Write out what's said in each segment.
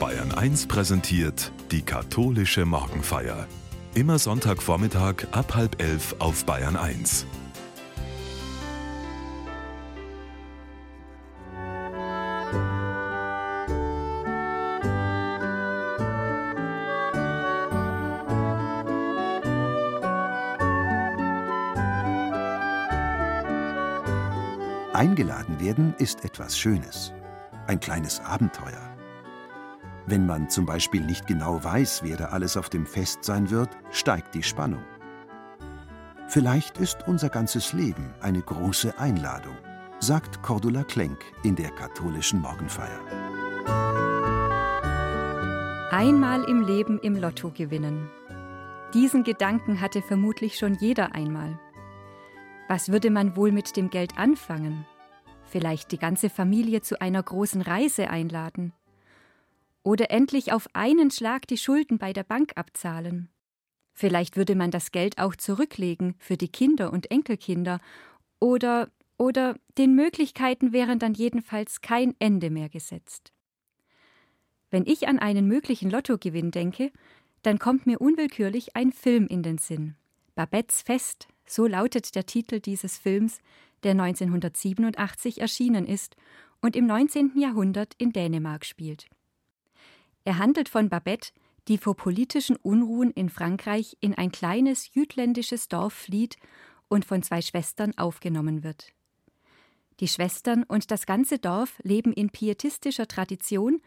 Bayern 1 präsentiert die katholische Morgenfeier. Immer Sonntagvormittag ab halb elf auf Bayern 1. Eingeladen werden ist etwas Schönes, ein kleines Abenteuer. Wenn man zum Beispiel nicht genau weiß, wer da alles auf dem Fest sein wird, steigt die Spannung. Vielleicht ist unser ganzes Leben eine große Einladung, sagt Cordula Klenk in der katholischen Morgenfeier. Einmal im Leben im Lotto gewinnen. Diesen Gedanken hatte vermutlich schon jeder einmal. Was würde man wohl mit dem Geld anfangen? Vielleicht die ganze Familie zu einer großen Reise einladen. Oder endlich auf einen Schlag die Schulden bei der Bank abzahlen. Vielleicht würde man das Geld auch zurücklegen für die Kinder und Enkelkinder. Oder, oder den Möglichkeiten wären dann jedenfalls kein Ende mehr gesetzt. Wenn ich an einen möglichen Lottogewinn denke, dann kommt mir unwillkürlich ein Film in den Sinn. Babettes Fest so lautet der Titel dieses Films, der 1987 erschienen ist und im 19. Jahrhundert in Dänemark spielt. Er handelt von Babette, die vor politischen Unruhen in Frankreich in ein kleines jütländisches Dorf flieht und von zwei Schwestern aufgenommen wird. Die Schwestern und das ganze Dorf leben in pietistischer Tradition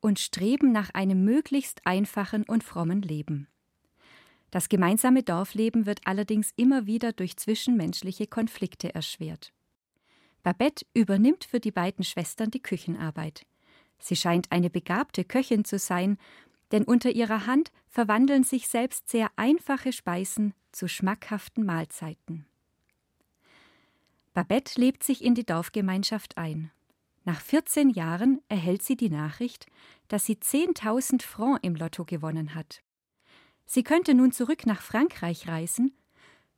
und streben nach einem möglichst einfachen und frommen Leben. Das gemeinsame Dorfleben wird allerdings immer wieder durch zwischenmenschliche Konflikte erschwert. Babette übernimmt für die beiden Schwestern die Küchenarbeit. Sie scheint eine begabte Köchin zu sein, denn unter ihrer Hand verwandeln sich selbst sehr einfache Speisen zu schmackhaften Mahlzeiten. Babette lebt sich in die Dorfgemeinschaft ein. Nach 14 Jahren erhält sie die Nachricht, dass sie 10.000 Francs im Lotto gewonnen hat. Sie könnte nun zurück nach Frankreich reisen,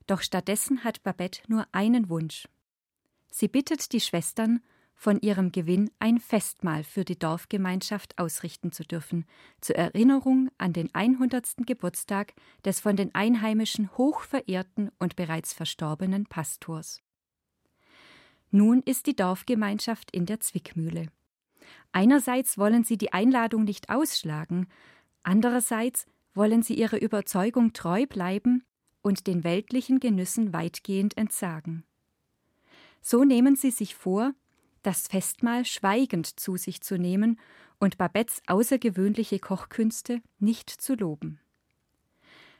doch stattdessen hat Babette nur einen Wunsch. Sie bittet die Schwestern, von ihrem Gewinn ein Festmahl für die Dorfgemeinschaft ausrichten zu dürfen, zur Erinnerung an den 100. Geburtstag des von den Einheimischen hoch verehrten und bereits verstorbenen Pastors. Nun ist die Dorfgemeinschaft in der Zwickmühle. Einerseits wollen sie die Einladung nicht ausschlagen, andererseits wollen sie ihrer Überzeugung treu bleiben und den weltlichen Genüssen weitgehend entsagen. So nehmen sie sich vor, das Festmahl schweigend zu sich zu nehmen und Babettes außergewöhnliche Kochkünste nicht zu loben.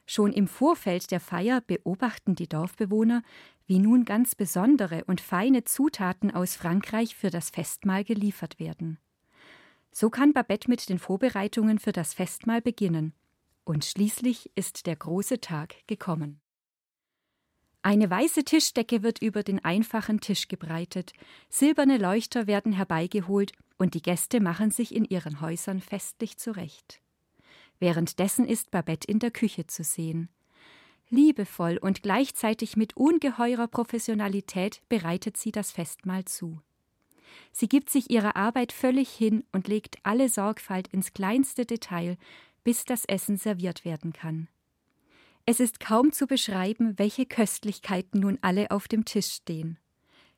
Schon im Vorfeld der Feier beobachten die Dorfbewohner, wie nun ganz besondere und feine Zutaten aus Frankreich für das Festmahl geliefert werden. So kann Babette mit den Vorbereitungen für das Festmahl beginnen und schließlich ist der große Tag gekommen. Eine weiße Tischdecke wird über den einfachen Tisch gebreitet, silberne Leuchter werden herbeigeholt und die Gäste machen sich in ihren Häusern festlich zurecht. Währenddessen ist Babette in der Küche zu sehen. Liebevoll und gleichzeitig mit ungeheurer Professionalität bereitet sie das Festmahl zu. Sie gibt sich ihrer Arbeit völlig hin und legt alle Sorgfalt ins kleinste Detail, bis das Essen serviert werden kann. Es ist kaum zu beschreiben, welche Köstlichkeiten nun alle auf dem Tisch stehen.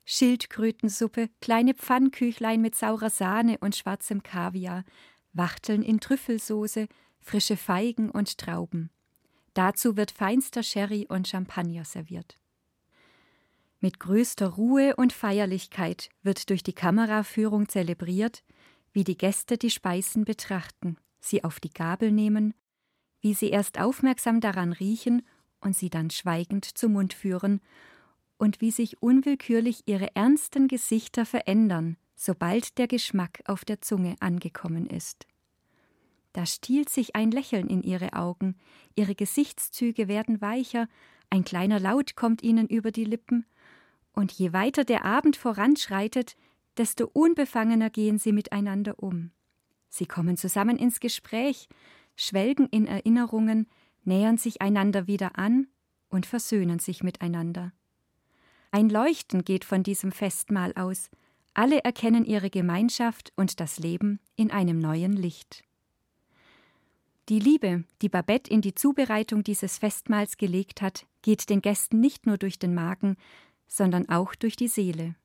Schildkrötensuppe, kleine Pfannküchlein mit saurer Sahne und schwarzem Kaviar, Wachteln in Trüffelsoße, frische Feigen und Trauben. Dazu wird feinster Sherry und Champagner serviert. Mit größter Ruhe und Feierlichkeit wird durch die Kameraführung zelebriert, wie die Gäste die Speisen betrachten sie auf die Gabel nehmen, wie sie erst aufmerksam daran riechen und sie dann schweigend zum Mund führen, und wie sich unwillkürlich ihre ernsten Gesichter verändern, sobald der Geschmack auf der Zunge angekommen ist. Da stiehlt sich ein Lächeln in ihre Augen, ihre Gesichtszüge werden weicher, ein kleiner Laut kommt ihnen über die Lippen, und je weiter der Abend voranschreitet, desto unbefangener gehen sie miteinander um. Sie kommen zusammen ins Gespräch, schwelgen in Erinnerungen, nähern sich einander wieder an und versöhnen sich miteinander. Ein Leuchten geht von diesem Festmahl aus, alle erkennen ihre Gemeinschaft und das Leben in einem neuen Licht. Die Liebe, die Babette in die Zubereitung dieses Festmahls gelegt hat, geht den Gästen nicht nur durch den Magen, sondern auch durch die Seele.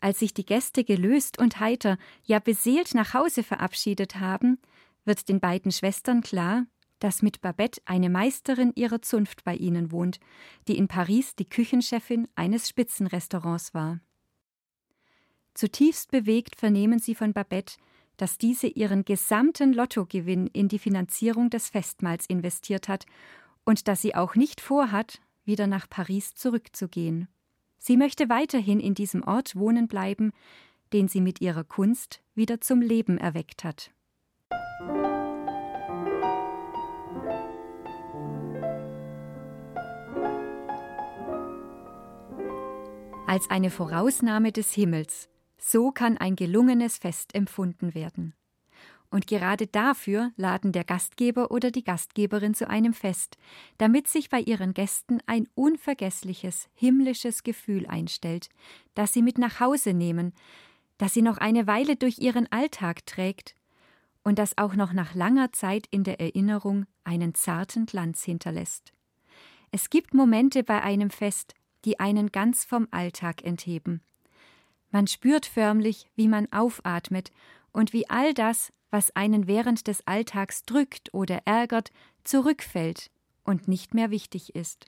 Als sich die Gäste gelöst und heiter, ja beseelt nach Hause verabschiedet haben, wird den beiden Schwestern klar, dass mit Babette eine Meisterin ihrer Zunft bei ihnen wohnt, die in Paris die Küchenchefin eines Spitzenrestaurants war. Zutiefst bewegt vernehmen sie von Babette, dass diese ihren gesamten Lottogewinn in die Finanzierung des Festmahls investiert hat und dass sie auch nicht vorhat, wieder nach Paris zurückzugehen. Sie möchte weiterhin in diesem Ort wohnen bleiben, den sie mit ihrer Kunst wieder zum Leben erweckt hat. Als eine Vorausnahme des Himmels so kann ein gelungenes Fest empfunden werden. Und gerade dafür laden der Gastgeber oder die Gastgeberin zu einem Fest, damit sich bei ihren Gästen ein unvergessliches, himmlisches Gefühl einstellt, das sie mit nach Hause nehmen, das sie noch eine Weile durch ihren Alltag trägt und das auch noch nach langer Zeit in der Erinnerung einen zarten Glanz hinterlässt. Es gibt Momente bei einem Fest, die einen ganz vom Alltag entheben, man spürt förmlich, wie man aufatmet und wie all das, was einen während des Alltags drückt oder ärgert, zurückfällt und nicht mehr wichtig ist.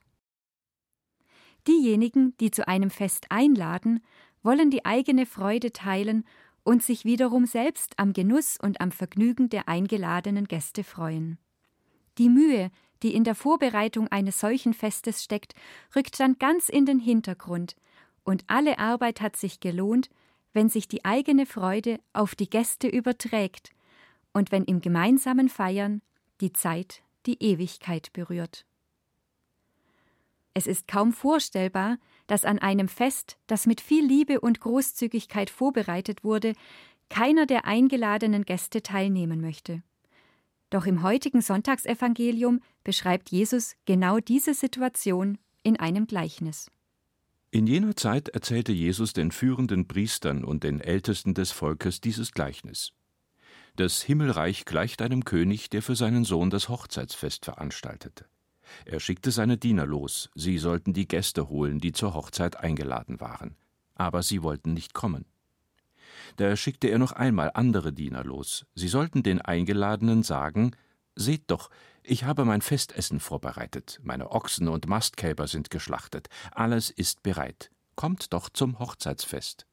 Diejenigen, die zu einem Fest einladen, wollen die eigene Freude teilen und sich wiederum selbst am Genuss und am Vergnügen der eingeladenen Gäste freuen. Die Mühe, die in der Vorbereitung eines solchen Festes steckt, rückt dann ganz in den Hintergrund, und alle Arbeit hat sich gelohnt, wenn sich die eigene Freude auf die Gäste überträgt und wenn im gemeinsamen Feiern die Zeit die Ewigkeit berührt. Es ist kaum vorstellbar, dass an einem Fest, das mit viel Liebe und Großzügigkeit vorbereitet wurde, keiner der eingeladenen Gäste teilnehmen möchte. Doch im heutigen Sonntagsevangelium beschreibt Jesus genau diese Situation in einem Gleichnis. In jener Zeit erzählte Jesus den führenden Priestern und den Ältesten des Volkes dieses Gleichnis. Das Himmelreich gleicht einem König, der für seinen Sohn das Hochzeitsfest veranstaltete. Er schickte seine Diener los, sie sollten die Gäste holen, die zur Hochzeit eingeladen waren. Aber sie wollten nicht kommen. Da schickte er noch einmal andere Diener los, sie sollten den Eingeladenen sagen Seht doch, ich habe mein Festessen vorbereitet, meine Ochsen und Mastkälber sind geschlachtet, alles ist bereit. Kommt doch zum Hochzeitsfest.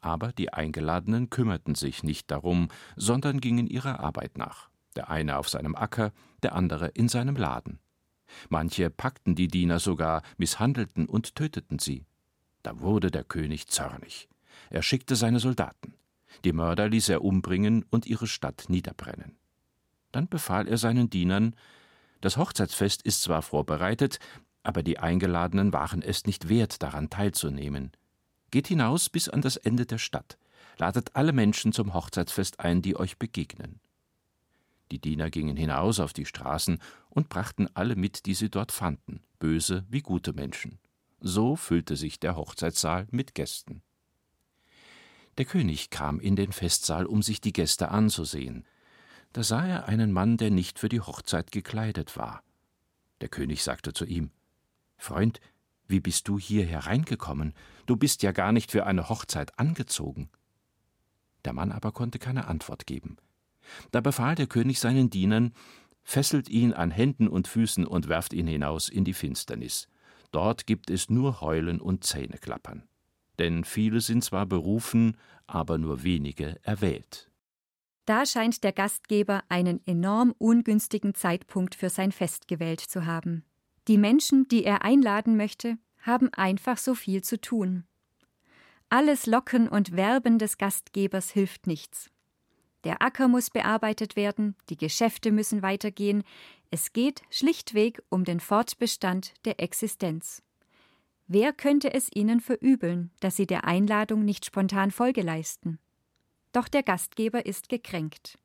Aber die Eingeladenen kümmerten sich nicht darum, sondern gingen ihrer Arbeit nach, der eine auf seinem Acker, der andere in seinem Laden. Manche packten die Diener sogar, misshandelten und töteten sie. Da wurde der König zornig. Er schickte seine Soldaten. Die Mörder ließ er umbringen und ihre Stadt niederbrennen. Dann befahl er seinen Dienern Das Hochzeitsfest ist zwar vorbereitet, aber die Eingeladenen waren es nicht wert, daran teilzunehmen. Geht hinaus bis an das Ende der Stadt, ladet alle Menschen zum Hochzeitsfest ein, die euch begegnen. Die Diener gingen hinaus auf die Straßen und brachten alle mit, die sie dort fanden, böse wie gute Menschen. So füllte sich der Hochzeitssaal mit Gästen. Der König kam in den Festsaal, um sich die Gäste anzusehen, da sah er einen Mann, der nicht für die Hochzeit gekleidet war. Der König sagte zu ihm Freund, wie bist du hier hereingekommen? Du bist ja gar nicht für eine Hochzeit angezogen. Der Mann aber konnte keine Antwort geben. Da befahl der König seinen Dienern Fesselt ihn an Händen und Füßen und werft ihn hinaus in die Finsternis. Dort gibt es nur Heulen und Zähneklappern. Denn viele sind zwar berufen, aber nur wenige erwählt. Da scheint der Gastgeber einen enorm ungünstigen Zeitpunkt für sein Fest gewählt zu haben. Die Menschen, die er einladen möchte, haben einfach so viel zu tun. Alles Locken und Werben des Gastgebers hilft nichts. Der Acker muss bearbeitet werden, die Geschäfte müssen weitergehen, es geht schlichtweg um den Fortbestand der Existenz. Wer könnte es ihnen verübeln, dass sie der Einladung nicht spontan Folge leisten? Doch der Gastgeber ist gekränkt.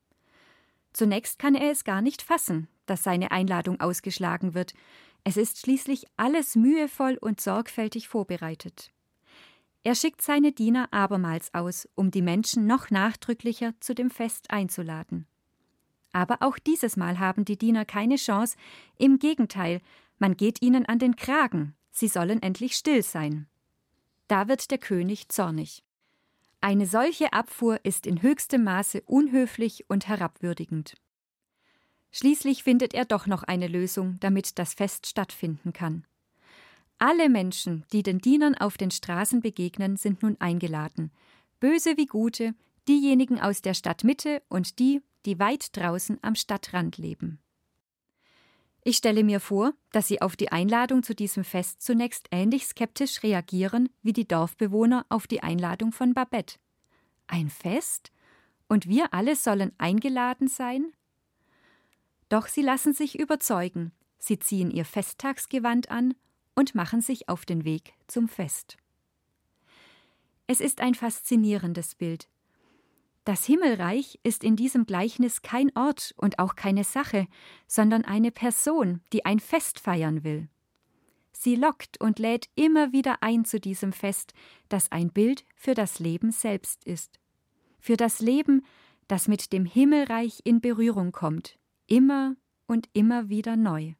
Zunächst kann er es gar nicht fassen, dass seine Einladung ausgeschlagen wird. Es ist schließlich alles mühevoll und sorgfältig vorbereitet. Er schickt seine Diener abermals aus, um die Menschen noch nachdrücklicher zu dem Fest einzuladen. Aber auch dieses Mal haben die Diener keine Chance, im Gegenteil, man geht ihnen an den Kragen, sie sollen endlich still sein. Da wird der König zornig. Eine solche Abfuhr ist in höchstem Maße unhöflich und herabwürdigend. Schließlich findet er doch noch eine Lösung, damit das Fest stattfinden kann. Alle Menschen, die den Dienern auf den Straßen begegnen, sind nun eingeladen, böse wie gute, diejenigen aus der Stadtmitte und die, die weit draußen am Stadtrand leben. Ich stelle mir vor, dass sie auf die Einladung zu diesem Fest zunächst ähnlich skeptisch reagieren wie die Dorfbewohner auf die Einladung von Babette. Ein Fest? Und wir alle sollen eingeladen sein? Doch sie lassen sich überzeugen, sie ziehen ihr Festtagsgewand an und machen sich auf den Weg zum Fest. Es ist ein faszinierendes Bild, das Himmelreich ist in diesem Gleichnis kein Ort und auch keine Sache, sondern eine Person, die ein Fest feiern will. Sie lockt und lädt immer wieder ein zu diesem Fest, das ein Bild für das Leben selbst ist. Für das Leben, das mit dem Himmelreich in Berührung kommt, immer und immer wieder neu.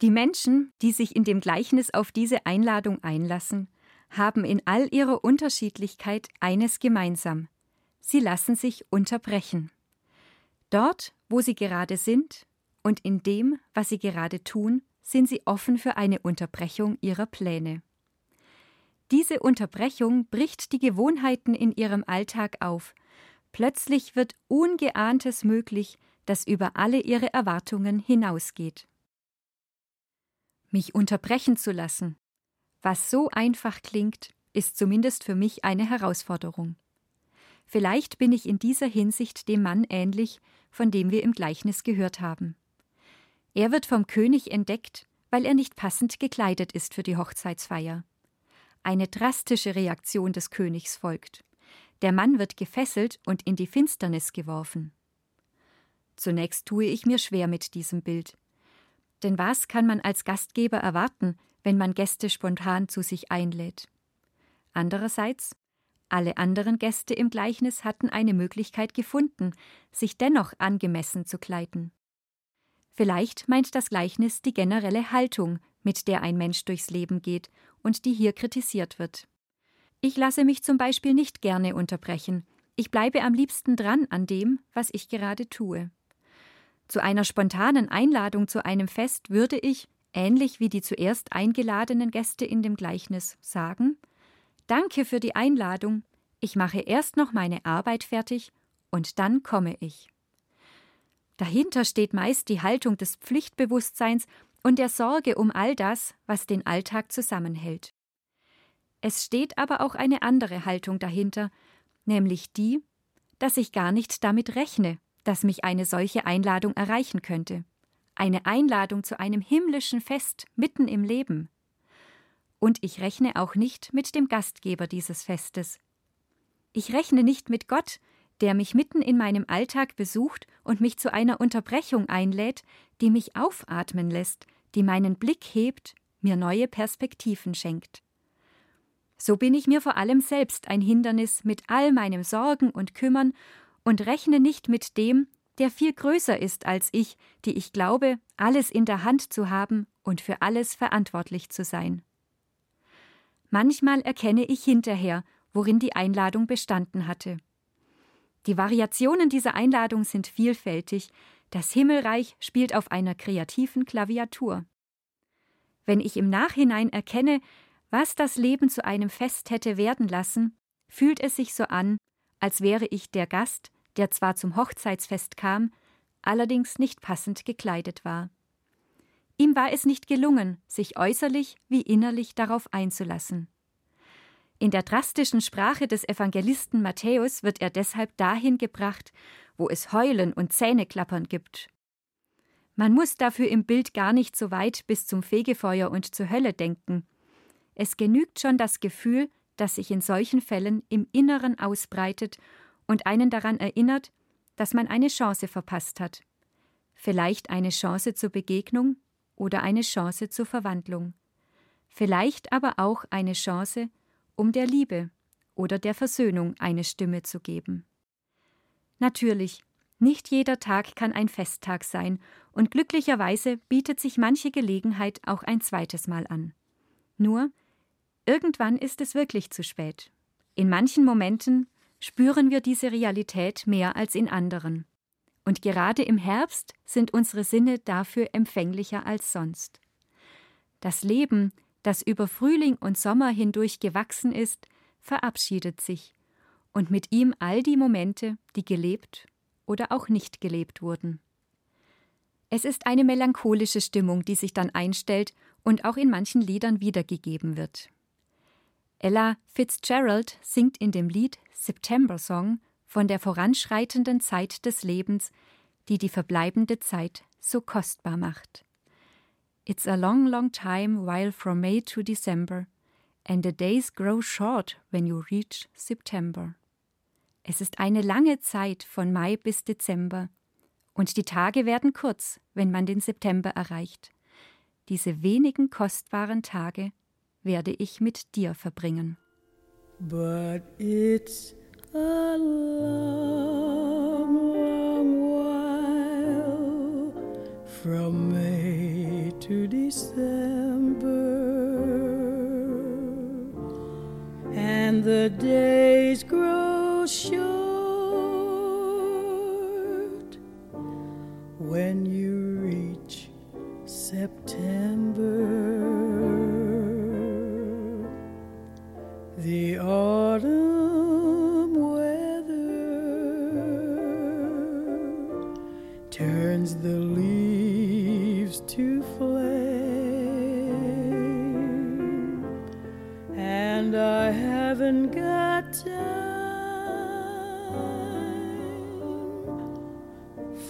Die Menschen, die sich in dem Gleichnis auf diese Einladung einlassen, haben in all ihrer Unterschiedlichkeit eines gemeinsam, sie lassen sich unterbrechen. Dort, wo sie gerade sind und in dem, was sie gerade tun, sind sie offen für eine Unterbrechung ihrer Pläne. Diese Unterbrechung bricht die Gewohnheiten in ihrem Alltag auf. Plötzlich wird Ungeahntes möglich, das über alle ihre Erwartungen hinausgeht. Mich unterbrechen zu lassen, was so einfach klingt, ist zumindest für mich eine Herausforderung. Vielleicht bin ich in dieser Hinsicht dem Mann ähnlich, von dem wir im Gleichnis gehört haben. Er wird vom König entdeckt, weil er nicht passend gekleidet ist für die Hochzeitsfeier. Eine drastische Reaktion des Königs folgt. Der Mann wird gefesselt und in die Finsternis geworfen. Zunächst tue ich mir schwer mit diesem Bild. Denn was kann man als Gastgeber erwarten, wenn man Gäste spontan zu sich einlädt? Andererseits, alle anderen Gäste im Gleichnis hatten eine Möglichkeit gefunden, sich dennoch angemessen zu kleiden. Vielleicht meint das Gleichnis die generelle Haltung, mit der ein Mensch durchs Leben geht und die hier kritisiert wird. Ich lasse mich zum Beispiel nicht gerne unterbrechen. Ich bleibe am liebsten dran an dem, was ich gerade tue. Zu einer spontanen Einladung zu einem Fest würde ich, ähnlich wie die zuerst eingeladenen Gäste in dem Gleichnis, sagen Danke für die Einladung. Ich mache erst noch meine Arbeit fertig und dann komme ich. Dahinter steht meist die Haltung des Pflichtbewusstseins und der Sorge um all das, was den Alltag zusammenhält. Es steht aber auch eine andere Haltung dahinter, nämlich die, dass ich gar nicht damit rechne, dass mich eine solche Einladung erreichen könnte. Eine Einladung zu einem himmlischen Fest mitten im Leben. Und ich rechne auch nicht mit dem Gastgeber dieses Festes. Ich rechne nicht mit Gott, der mich mitten in meinem Alltag besucht und mich zu einer Unterbrechung einlädt, die mich aufatmen lässt, die meinen Blick hebt, mir neue Perspektiven schenkt. So bin ich mir vor allem selbst ein Hindernis mit all meinem Sorgen und Kümmern und rechne nicht mit dem, der viel größer ist als ich, die ich glaube, alles in der Hand zu haben und für alles verantwortlich zu sein. Manchmal erkenne ich hinterher, worin die Einladung bestanden hatte. Die Variationen dieser Einladung sind vielfältig, das Himmelreich spielt auf einer kreativen Klaviatur. Wenn ich im Nachhinein erkenne, was das Leben zu einem Fest hätte werden lassen, fühlt es sich so an, als wäre ich der Gast, der zwar zum Hochzeitsfest kam, allerdings nicht passend gekleidet war. Ihm war es nicht gelungen, sich äußerlich wie innerlich darauf einzulassen. In der drastischen Sprache des Evangelisten Matthäus wird er deshalb dahin gebracht, wo es Heulen und Zähneklappern gibt. Man muss dafür im Bild gar nicht so weit bis zum Fegefeuer und zur Hölle denken. Es genügt schon das Gefühl, das sich in solchen Fällen im Inneren ausbreitet und einen daran erinnert, dass man eine Chance verpasst hat. Vielleicht eine Chance zur Begegnung oder eine Chance zur Verwandlung. Vielleicht aber auch eine Chance, um der Liebe oder der Versöhnung eine Stimme zu geben. Natürlich, Nicht jeder Tag kann ein Festtag sein, und glücklicherweise bietet sich manche Gelegenheit auch ein zweites Mal an. Nur, irgendwann ist es wirklich zu spät. In manchen Momenten spüren wir diese Realität mehr als in anderen. Und gerade im Herbst sind unsere Sinne dafür empfänglicher als sonst. Das Leben, das über Frühling und Sommer hindurch gewachsen ist, verabschiedet sich, und mit ihm all die Momente, die gelebt oder auch nicht gelebt wurden. Es ist eine melancholische Stimmung, die sich dann einstellt und auch in manchen Liedern wiedergegeben wird. Ella Fitzgerald singt in dem Lied September Song von der voranschreitenden Zeit des Lebens, die die verbleibende Zeit so kostbar macht. It's a long, long time while from May to December, and the days grow short when you reach September. Es ist eine lange Zeit von Mai bis Dezember, und die Tage werden kurz, wenn man den September erreicht. Diese wenigen kostbaren Tage werde ich mit dir verbringen. But it's a long, long while from May to December, and the days grow short when you reach September.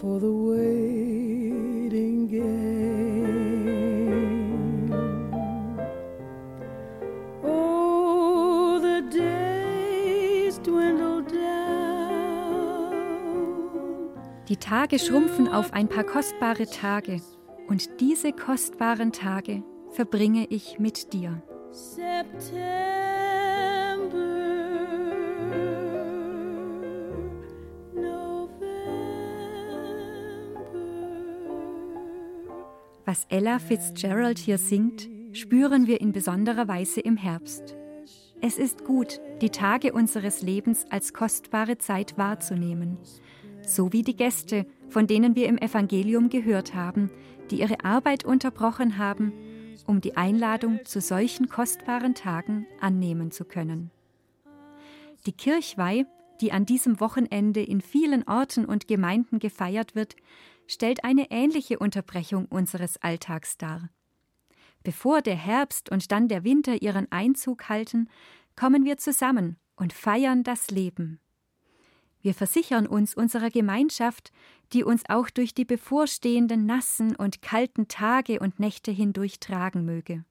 For the waiting game. Oh, the days dwindle down. Die Tage schrumpfen auf ein paar kostbare Tage, und diese kostbaren Tage verbringe ich mit dir. September, Was Ella Fitzgerald hier singt, spüren wir in besonderer Weise im Herbst. Es ist gut, die Tage unseres Lebens als kostbare Zeit wahrzunehmen, so wie die Gäste, von denen wir im Evangelium gehört haben, die ihre Arbeit unterbrochen haben, um die Einladung zu solchen kostbaren Tagen annehmen zu können. Die Kirchweih, die an diesem Wochenende in vielen Orten und Gemeinden gefeiert wird, stellt eine ähnliche Unterbrechung unseres Alltags dar. Bevor der Herbst und dann der Winter ihren Einzug halten, kommen wir zusammen und feiern das Leben. Wir versichern uns unserer Gemeinschaft, die uns auch durch die bevorstehenden nassen und kalten Tage und Nächte hindurch tragen möge.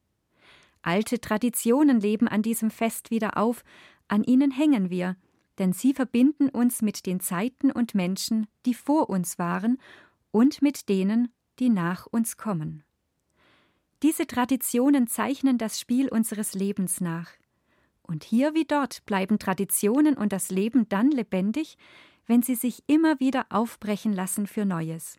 Alte Traditionen leben an diesem Fest wieder auf, an ihnen hängen wir, denn sie verbinden uns mit den Zeiten und Menschen, die vor uns waren und mit denen, die nach uns kommen. Diese Traditionen zeichnen das Spiel unseres Lebens nach. Und hier wie dort bleiben Traditionen und das Leben dann lebendig, wenn sie sich immer wieder aufbrechen lassen für Neues.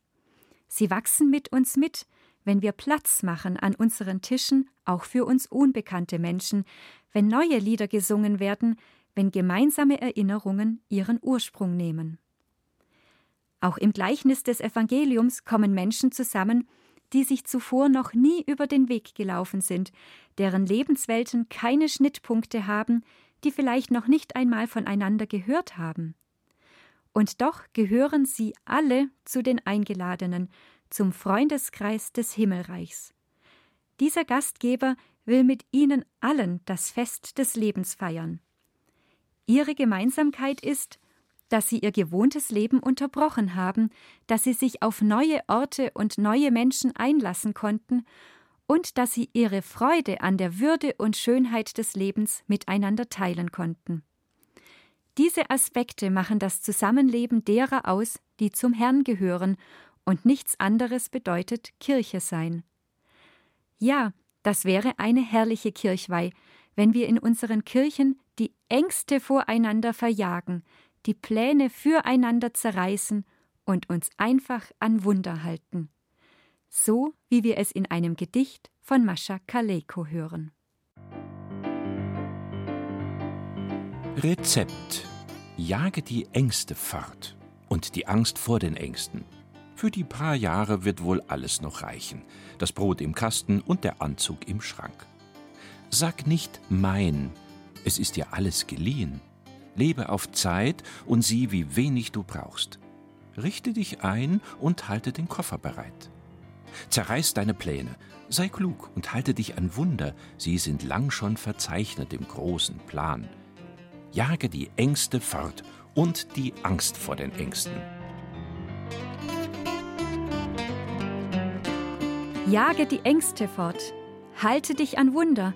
Sie wachsen mit uns mit, wenn wir Platz machen an unseren Tischen, auch für uns unbekannte Menschen, wenn neue Lieder gesungen werden, wenn gemeinsame Erinnerungen ihren Ursprung nehmen. Auch im Gleichnis des Evangeliums kommen Menschen zusammen, die sich zuvor noch nie über den Weg gelaufen sind, deren Lebenswelten keine Schnittpunkte haben, die vielleicht noch nicht einmal voneinander gehört haben. Und doch gehören sie alle zu den Eingeladenen, zum Freundeskreis des Himmelreichs. Dieser Gastgeber will mit ihnen allen das Fest des Lebens feiern. Ihre Gemeinsamkeit ist, dass sie ihr gewohntes Leben unterbrochen haben, dass sie sich auf neue Orte und neue Menschen einlassen konnten und dass sie ihre Freude an der Würde und Schönheit des Lebens miteinander teilen konnten. Diese Aspekte machen das Zusammenleben derer aus, die zum Herrn gehören, und nichts anderes bedeutet Kirche sein. Ja, das wäre eine herrliche Kirchweih, wenn wir in unseren Kirchen die Ängste voreinander verjagen, die Pläne füreinander zerreißen und uns einfach an Wunder halten. So wie wir es in einem Gedicht von Mascha Kaleko hören. Rezept. Jage die Ängste fort und die Angst vor den Ängsten. Für die paar Jahre wird wohl alles noch reichen. Das Brot im Kasten und der Anzug im Schrank. Sag nicht mein, es ist dir alles geliehen. Lebe auf Zeit und sieh, wie wenig du brauchst. Richte dich ein und halte den Koffer bereit. Zerreiß deine Pläne, sei klug und halte dich an Wunder, sie sind lang schon verzeichnet im großen Plan. Jage die Ängste fort und die Angst vor den Ängsten. Jage die Ängste fort, halte dich an Wunder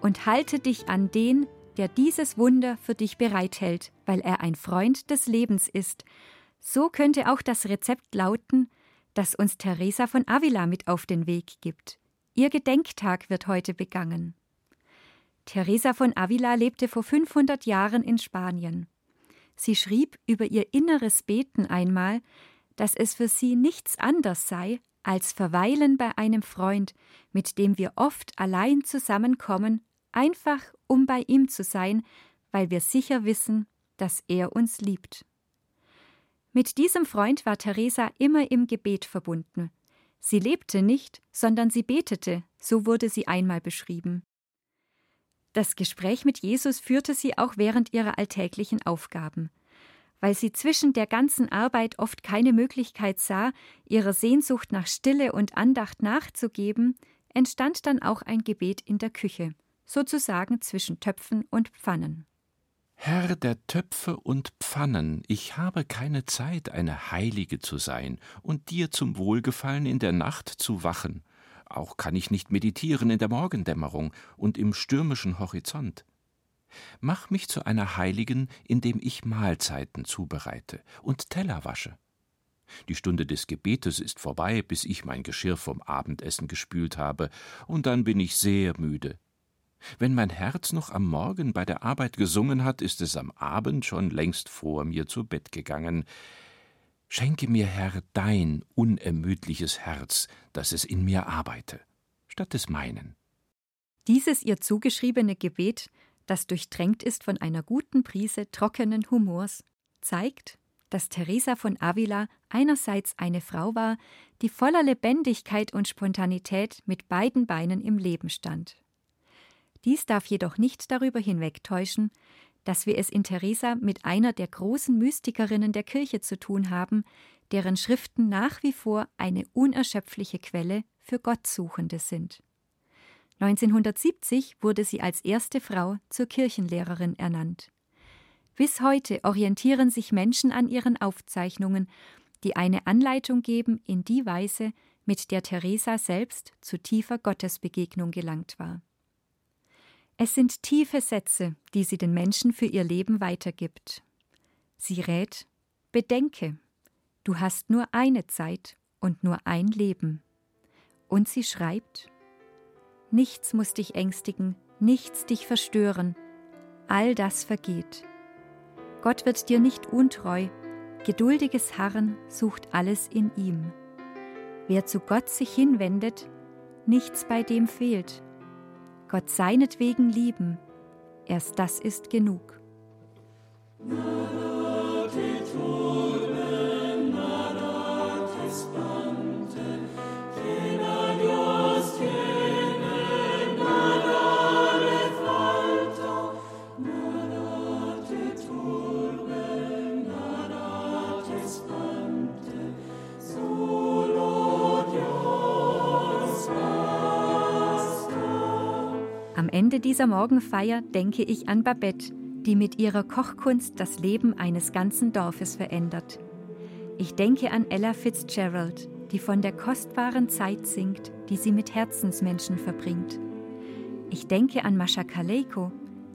und halte dich an den, der dieses Wunder für dich bereithält, weil er ein Freund des Lebens ist. So könnte auch das Rezept lauten, das uns Teresa von Avila mit auf den Weg gibt. Ihr Gedenktag wird heute begangen. Teresa von Avila lebte vor 500 Jahren in Spanien. Sie schrieb über ihr inneres Beten einmal, dass es für sie nichts anders sei, als verweilen bei einem Freund, mit dem wir oft allein zusammenkommen, einfach um bei ihm zu sein, weil wir sicher wissen, dass er uns liebt. Mit diesem Freund war Theresa immer im Gebet verbunden. Sie lebte nicht, sondern sie betete, so wurde sie einmal beschrieben. Das Gespräch mit Jesus führte sie auch während ihrer alltäglichen Aufgaben. Weil sie zwischen der ganzen Arbeit oft keine Möglichkeit sah, ihrer Sehnsucht nach Stille und Andacht nachzugeben, entstand dann auch ein Gebet in der Küche, sozusagen zwischen Töpfen und Pfannen. Herr der Töpfe und Pfannen, ich habe keine Zeit, eine Heilige zu sein und dir zum Wohlgefallen in der Nacht zu wachen auch kann ich nicht meditieren in der Morgendämmerung und im stürmischen Horizont. Mach mich zu einer Heiligen, indem ich Mahlzeiten zubereite und Teller wasche. Die Stunde des Gebetes ist vorbei, bis ich mein Geschirr vom Abendessen gespült habe, und dann bin ich sehr müde. Wenn mein Herz noch am Morgen bei der Arbeit gesungen hat, ist es am Abend schon längst vor mir zu Bett gegangen. Schenke mir, Herr, dein unermüdliches Herz, dass es in mir arbeite, statt des meinen. Dieses ihr zugeschriebene Gebet, das durchtränkt ist von einer guten Prise trockenen Humors, zeigt, dass Teresa von Avila einerseits eine Frau war, die voller Lebendigkeit und Spontanität mit beiden Beinen im Leben stand. Dies darf jedoch nicht darüber hinwegtäuschen, dass wir es in Teresa mit einer der großen Mystikerinnen der Kirche zu tun haben, deren Schriften nach wie vor eine unerschöpfliche Quelle für Gottsuchende sind. 1970 wurde sie als erste Frau zur Kirchenlehrerin ernannt. Bis heute orientieren sich Menschen an ihren Aufzeichnungen, die eine Anleitung geben in die Weise, mit der Teresa selbst zu tiefer Gottesbegegnung gelangt war. Es sind tiefe Sätze, die sie den Menschen für ihr Leben weitergibt. Sie rät, bedenke, du hast nur eine Zeit und nur ein Leben. Und sie schreibt, nichts muss dich ängstigen, nichts dich verstören, all das vergeht. Gott wird dir nicht untreu, geduldiges Harren sucht alles in ihm. Wer zu Gott sich hinwendet, nichts bei dem fehlt, Gott seinetwegen lieben, erst das ist genug. Ende dieser Morgenfeier denke ich an Babette, die mit ihrer Kochkunst das Leben eines ganzen Dorfes verändert. Ich denke an Ella Fitzgerald, die von der kostbaren Zeit singt, die sie mit Herzensmenschen verbringt. Ich denke an Mascha Kaleko,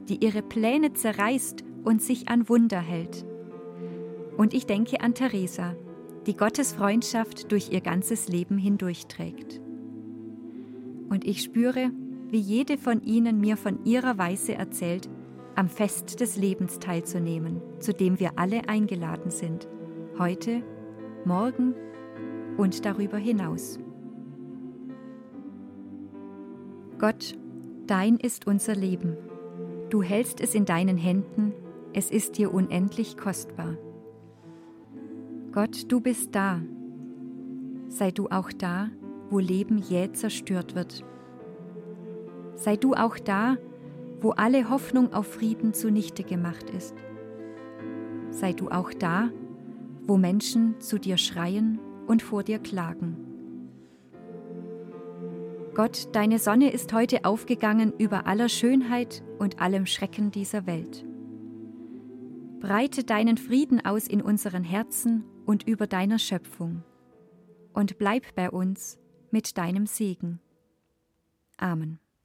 die ihre Pläne zerreißt und sich an Wunder hält. Und ich denke an Theresa, die Gottes Freundschaft durch ihr ganzes Leben hindurchträgt. Und ich spüre, wie jede von ihnen mir von ihrer Weise erzählt, am Fest des Lebens teilzunehmen, zu dem wir alle eingeladen sind, heute morgen und darüber hinaus. Gott, dein ist unser Leben. Du hältst es in deinen Händen, es ist dir unendlich kostbar. Gott, du bist da. Sei du auch da, wo Leben jäh zerstört wird. Sei du auch da, wo alle Hoffnung auf Frieden zunichte gemacht ist. Sei du auch da, wo Menschen zu dir schreien und vor dir klagen. Gott, deine Sonne ist heute aufgegangen über aller Schönheit und allem Schrecken dieser Welt. Breite deinen Frieden aus in unseren Herzen und über deiner Schöpfung. Und bleib bei uns mit deinem Segen. Amen.